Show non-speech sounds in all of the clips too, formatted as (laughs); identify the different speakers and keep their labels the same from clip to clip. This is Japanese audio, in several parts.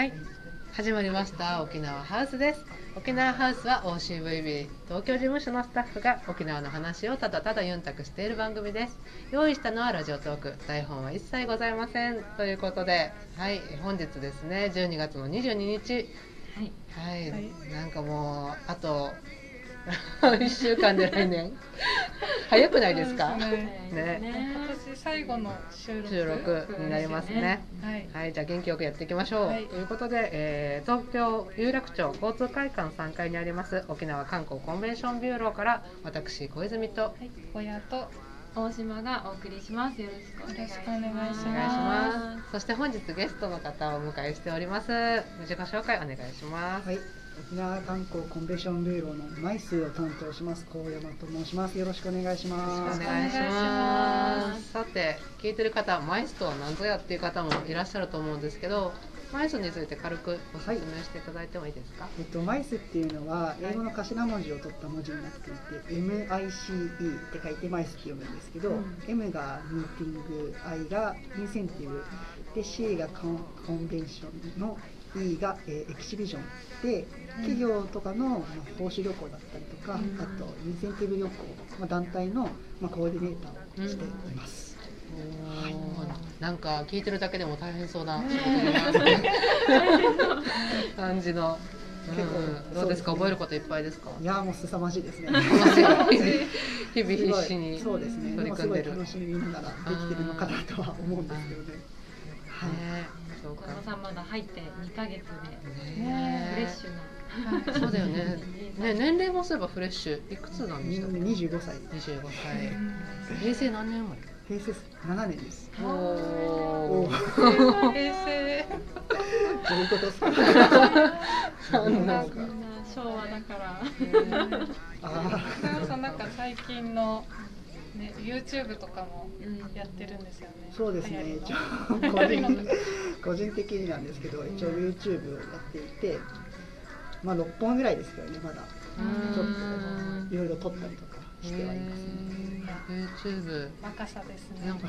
Speaker 1: はい。始まりました。沖縄ハウスです。沖縄ハウスは OCVB 東京事務所のスタッフが沖縄の話をただただユンタクしている番組です。用意したのはラジオトーク。台本は一切ございません。ということではい。本日ですね12月の22日。
Speaker 2: はい、
Speaker 1: はい、
Speaker 3: はい。
Speaker 1: なんかもうあと (laughs) 1週間で来年早くないですか？ね
Speaker 3: ね今年最後の収録
Speaker 1: 収録になりますね
Speaker 3: はい
Speaker 1: はい、じゃあ元気よくやっていきましょう。
Speaker 3: はい
Speaker 1: ということで、えー東京有楽町交通会館3階にあります沖縄観光コンベンションビューローから私小泉と
Speaker 3: はい親と
Speaker 2: 大島がお送りします。よろしくお願いします。
Speaker 3: よろしくお願いします
Speaker 1: お願いします。そして本日ゲストの方をお迎えしております。自己紹介お願いします。
Speaker 4: はい、沖縄観光コンベンションビューローのマイスを担当します香山と申します。よろしくお願いします。
Speaker 1: し
Speaker 3: お願いし
Speaker 1: ま。
Speaker 3: ます
Speaker 1: さて、聞いてる方、マイスとは何ぞやっていう方もいらっしゃると思うんですけど、マイスについて軽くご説明していただいてもいいですか？
Speaker 4: えっとマイスっていうのは英語の頭文字を取った文字になっていて、MICE って書いてマイスって読むんですけど、
Speaker 2: うん
Speaker 4: M がミーティング、I がインセンティブ、で C がコンコンベンションの E が、えーエキシビジョンで企業とかの、まあ、報酬旅行だったりとか、
Speaker 2: うん
Speaker 4: あとインセンティブ旅行、まあ、団体の、まあ、コーディネーターをしています。
Speaker 1: おーなんか聞いてるだけでも大変そうな仕事だなって (laughs) 感じの。
Speaker 4: 結構
Speaker 1: うんどうですか？
Speaker 4: ね
Speaker 1: 覚えることいっぱいですか？
Speaker 4: いやーもう凄まじいですね。(laughs)
Speaker 1: 日々必死に
Speaker 4: そうですね。
Speaker 1: 取り組んでる。
Speaker 4: 楽しみながらできてるのかなとは思うんですけどね。はい。
Speaker 1: ねそうか
Speaker 2: さんまだ入って2ヶ月で
Speaker 1: ね
Speaker 2: フレッシュな。
Speaker 1: そうだよね。ね年齢もそういえばフレッシュいくつなんでしたっけ
Speaker 4: ？25歳。
Speaker 1: 二十五歳。平成何年生まれ？
Speaker 4: 平成7年です。
Speaker 1: お
Speaker 4: お。
Speaker 3: 平成
Speaker 4: どういうことですか？(laughs)
Speaker 1: なんだ
Speaker 2: みんな昭和だから。
Speaker 4: あ
Speaker 3: 長尾さんなんか最近のね YouTube とかも
Speaker 2: うん
Speaker 3: やってるんですよね。
Speaker 4: あ、そうですね。一応
Speaker 3: 流
Speaker 4: 個人 (laughs) 個人的になんですけど、一応 YouTube をやっていて、まあ6本ぐらいですけどねまだ。
Speaker 1: うん。
Speaker 4: ちょっといろいろ撮ったりとかしてはいますね。
Speaker 1: YouTube
Speaker 3: 若さですね。
Speaker 1: なんか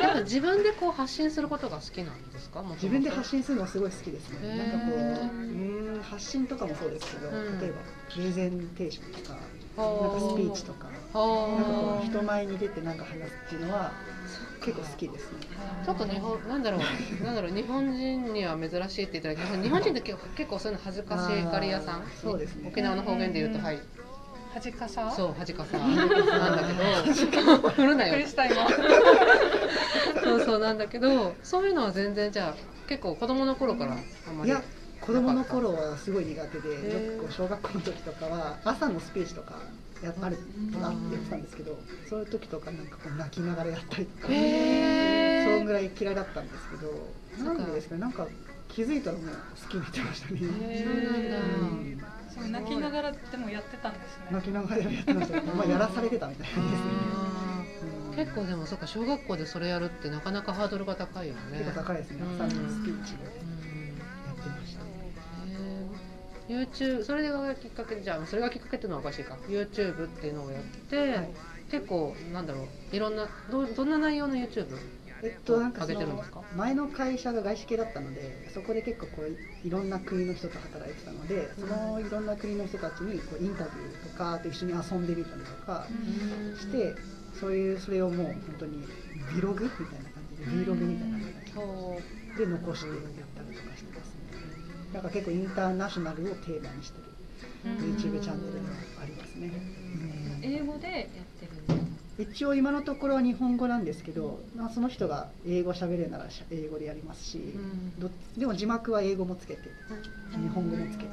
Speaker 1: やっぱ自分でこう発信することが好きなんですか？
Speaker 4: 自分で発信するのすごい好きですね。なんかこう、うーん発信とかもそうですけど、
Speaker 1: うん。
Speaker 4: 例えばプレゼンテーションとか、
Speaker 1: ほ
Speaker 4: なんかスピーチとか、なんかこ
Speaker 1: は
Speaker 4: う人前に出てなんか話すっていうのは結構好きですね。
Speaker 1: ちょっと日本なんだろう。(laughs) なんだろう。日本人には珍しいって言ったら日本人って結構結構そういうの恥ずかしがり屋さん？
Speaker 4: そうですね。
Speaker 1: 沖縄の方言で言うと
Speaker 3: うん
Speaker 1: はい
Speaker 3: 恥かさ？
Speaker 1: そう恥かさなんだけど。振るなよそうそうなんだけどそういうのは全然じゃあ結構子供の頃からあんまり
Speaker 4: いや子供の頃はすごい苦手で、
Speaker 1: ー
Speaker 4: よくこう小学校の時とかは朝のスピーチとかやあるなってやってたんですけど、そういう時とかなんかこう泣きながらやったりとか、そんぐらい嫌いだったんですけど、
Speaker 1: そうか
Speaker 4: なんでですかねなんか気づいたらもう好きになってましたね。
Speaker 3: へ
Speaker 1: そうなんだ。
Speaker 4: うん
Speaker 3: 泣きながらでもやってたんですね。
Speaker 4: 泣きながらやってましたけど、(laughs) まあやらされてたみたいですね。
Speaker 1: 結構でもそうか小学校でそれやるってなかなかハードルが高いよね。
Speaker 4: 結構高いですね。
Speaker 1: うん。
Speaker 4: 朝のスピーチで。
Speaker 1: うん。
Speaker 4: やってました。
Speaker 1: YouTube それがきっかけじゃあそれがきっかけっていうのはおかしいか。YouTube っていうのをやって、
Speaker 4: はい。
Speaker 1: 結構なんだろう。いろんなどうどんな内容の YouTube
Speaker 4: えっとなんかその前の会社が外資系だったのでそこで結構こういろんな国の人と働いてたのでそのいろんな国の人たちにこうインタビューとかあと一緒に遊んでみたりとかしてそういうそれをもう本当にビログみたいな感じで Vlog みたいな感じで残してやったりとかしてますね。なんか結構インターナショナルをテーマにしてる YouTube チャンネルがありますね、うん
Speaker 2: 英語でやってるんですか？
Speaker 4: 一応今のところは日本語なんですけど、まあ、その人が英語喋れるならしゃ英語でやりますし、
Speaker 1: ん。
Speaker 4: どでも字幕は英語もつけて日本語もつけて。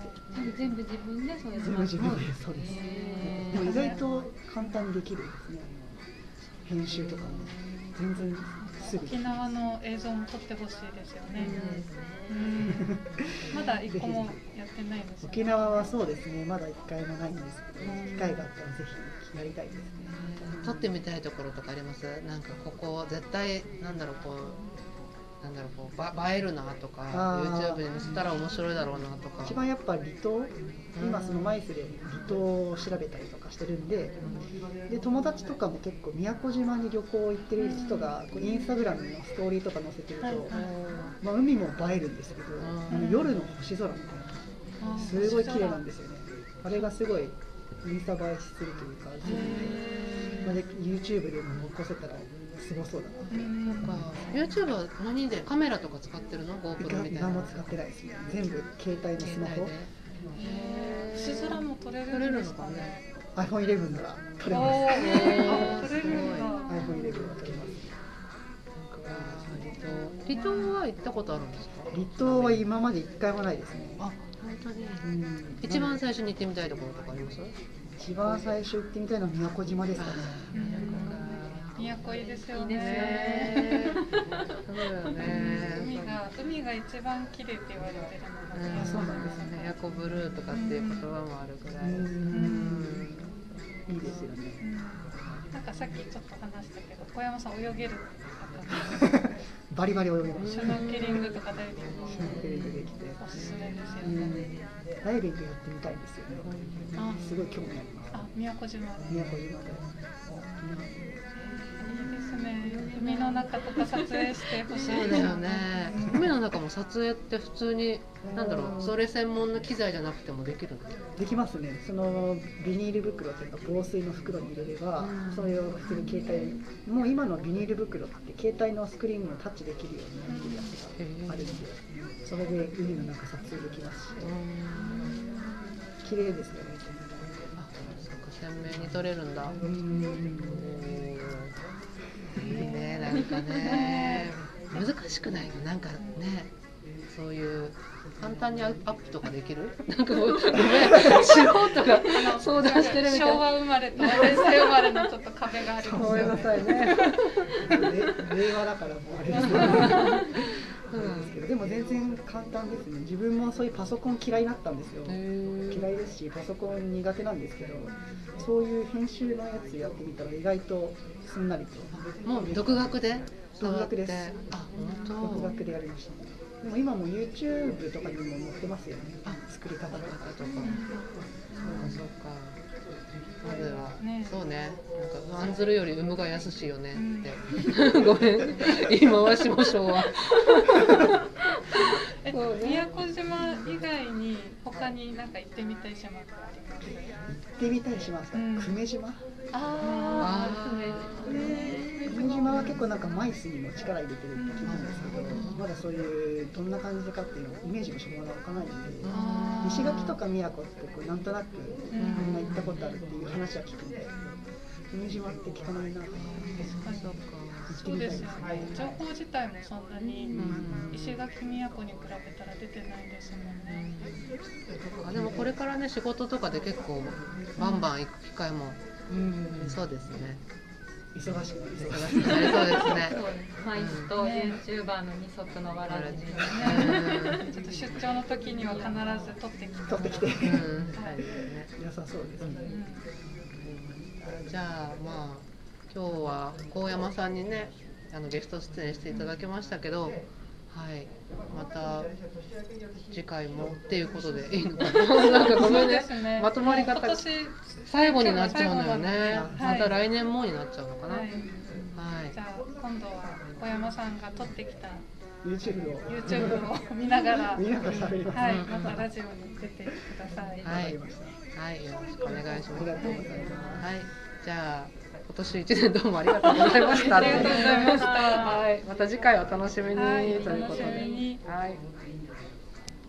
Speaker 2: 全部自分でそれ
Speaker 4: 全部自分でそうです。
Speaker 2: へー。
Speaker 4: でも意外と簡単にできるですね。編集とかも。全然すぐ
Speaker 3: 沖縄の映像も撮ってほしいですよね、
Speaker 2: う
Speaker 3: うん (laughs) まだ一個もやってないんです
Speaker 4: 沖縄はそうですね。まだ一回もないんですけど機会があったらぜひやりたいですね。
Speaker 1: 撮ってみたいところとかあります？なんかここ絶対なんだろうこうなんだろうこうば映えるなとか YouTube で見せたら面白いだろうなとか。
Speaker 4: 一番やっぱ離島？今そのマイスで離島を調べたりとかしてるんで。で友達とかも結構宮古島に旅行行ってる人がこうインスタグラムのストーリーとか載せてると、まあ、海も映えるんですけど、
Speaker 1: うん。
Speaker 4: あの夜の星空みたいなすごい綺麗なんですよね。あれがすごいインスタ映えするというか、まあ、で YouTube でも残せたらすごそうだなって。
Speaker 1: なんか YouTube は何でカメラとか使ってるの？GoPro みたいな。
Speaker 4: 何も使ってないですね。全部携帯のスマホ。
Speaker 3: 星空も撮れ
Speaker 1: 撮れる
Speaker 3: んですかね？
Speaker 1: かね
Speaker 4: iPhone11 なら撮れ
Speaker 3: お
Speaker 4: ます。
Speaker 3: ー
Speaker 1: えー (laughs)
Speaker 3: 撮れるんだ。
Speaker 4: iPhone11 は撮れます。
Speaker 1: 離島離島は行ったこと。あるんですか
Speaker 4: 離島は今まで一回もないですね。
Speaker 1: あ本当に。
Speaker 4: うん。
Speaker 1: 一番最初に行ってみたいところとかあります？
Speaker 4: 一番最初行ってみたいのは宮古島ですかね
Speaker 3: 宮古いいですよ
Speaker 2: いいですよ
Speaker 3: ね。
Speaker 1: そうだよね。
Speaker 3: 海が海が一番綺麗って言われてるのが
Speaker 1: うん。
Speaker 3: ね
Speaker 4: そうなんですね。
Speaker 1: ヤコブルーとかっていう言葉もあるぐらい。
Speaker 4: うん。
Speaker 1: うん。
Speaker 4: いいですよね
Speaker 3: うんなんかさっきちょっと話したけど小山さん泳げるってなんか (laughs)
Speaker 4: バリバリ泳ぎます。
Speaker 3: シュノーケリングとかダイビング
Speaker 4: シュノーケリングできて
Speaker 3: おすすめですよ
Speaker 4: うん。
Speaker 3: ね。
Speaker 4: ダイビングやってみたいんですよね。
Speaker 3: あ
Speaker 4: すごい興味あります
Speaker 3: あ宮古島で。
Speaker 4: 宮古島。で
Speaker 3: ね。海の中とか撮影してほしい。
Speaker 1: そうだよね。海の中も撮影って普通になんだろうそれ専門の機材じゃなくてもできるの？
Speaker 4: できますねそのビニール袋というか防水の袋に入れれば、
Speaker 1: うん
Speaker 4: それを普通に携帯もう今のビニール袋って携帯のスクリーンをタッチできるようになってるやつがあるんでそれで海の中撮影できますし綺麗ですよね
Speaker 1: あ、そっか鮮明に撮れるんだ。
Speaker 4: うん
Speaker 1: なんかね。難しくないの？なんかね。そういう簡単にアップとかできる？なんかもうごめん素人が相談してるみたいな。
Speaker 3: 昭和生まれと平成生まれのちょっと壁があります
Speaker 1: ごめんなさいね。
Speaker 4: れ (laughs) 令和だからもうあれですけどなん。ですけどでも全然簡単ですね。自分もそういうパソコン嫌いになったんですよ。嫌いですしパソコン苦手なんですけどそういう編集のやつやってみたら意外とすんなりと。
Speaker 1: もう独学で
Speaker 4: 独学です。
Speaker 1: あ本当。
Speaker 4: 独学でやりました。でも今も YouTube とかにも載ってますよね。
Speaker 1: あ
Speaker 4: 作り方が
Speaker 1: とか。そうかなんか案ずるより産むが安しいよねって、(laughs) ごめん。言い回しも昭和。(laughs)
Speaker 3: え
Speaker 1: ね
Speaker 3: 宮古島以外に他になんか行ってみたい島ってあります
Speaker 4: 行ってみたりしました、
Speaker 3: うん。
Speaker 4: 久米島？
Speaker 1: あ
Speaker 4: 久米島。は結構なんかマイスにも力入れてるって聞いたんですけどまだそういうどんな感じかっていうのイメージもしょうがわかないんで
Speaker 1: あ
Speaker 4: 石垣とか宮古ってこうなんとなくみんな行ったことあるっていう話は聞くんで久米島って聞かないな
Speaker 1: そうか
Speaker 3: そうですよね。情報自体もそんなに
Speaker 1: うん
Speaker 3: 石垣宮古に比べたら出てない。ですもんね
Speaker 1: あでもこれからね仕事とかで結構バンバン行く機会も
Speaker 4: うん
Speaker 1: そうですね
Speaker 4: 忙しくなりそう
Speaker 1: 忙しくなりそうですね
Speaker 2: そうマイスと YouTuber の二足のわらじ
Speaker 3: ちょっと出張の時には必ず撮ってきて
Speaker 4: 撮ってきて。
Speaker 1: うん。そうですね
Speaker 4: 良さそうですね
Speaker 1: じゃあまあ今日は高山さんにねあのゲスト出演していただきましたけどはいまた次回もっていうことでいいのかな？(laughs) なんかごめんね。
Speaker 3: ね。
Speaker 1: まとまり方最後になっちゃうのよね。
Speaker 3: はい
Speaker 1: また来年もになっちゃうのかな？
Speaker 3: は
Speaker 1: はいい、
Speaker 3: じゃあ今度は小山さんが撮ってきた
Speaker 4: YouTube を。
Speaker 3: YouTube を見ながら。(laughs)
Speaker 4: 見ながら喋ります、
Speaker 3: はい、
Speaker 1: うん
Speaker 3: またラジオに出てください。
Speaker 1: はい。
Speaker 4: わかりました。
Speaker 1: はい、よろしくお願いします。
Speaker 4: ありがとうございます。
Speaker 1: はいじゃあ今年一年どうもありがとうございました。(laughs)
Speaker 3: ありがとうございました。
Speaker 1: はいまた次回お楽しみに、
Speaker 3: はい
Speaker 1: ということで。
Speaker 3: お楽しみに。
Speaker 1: はい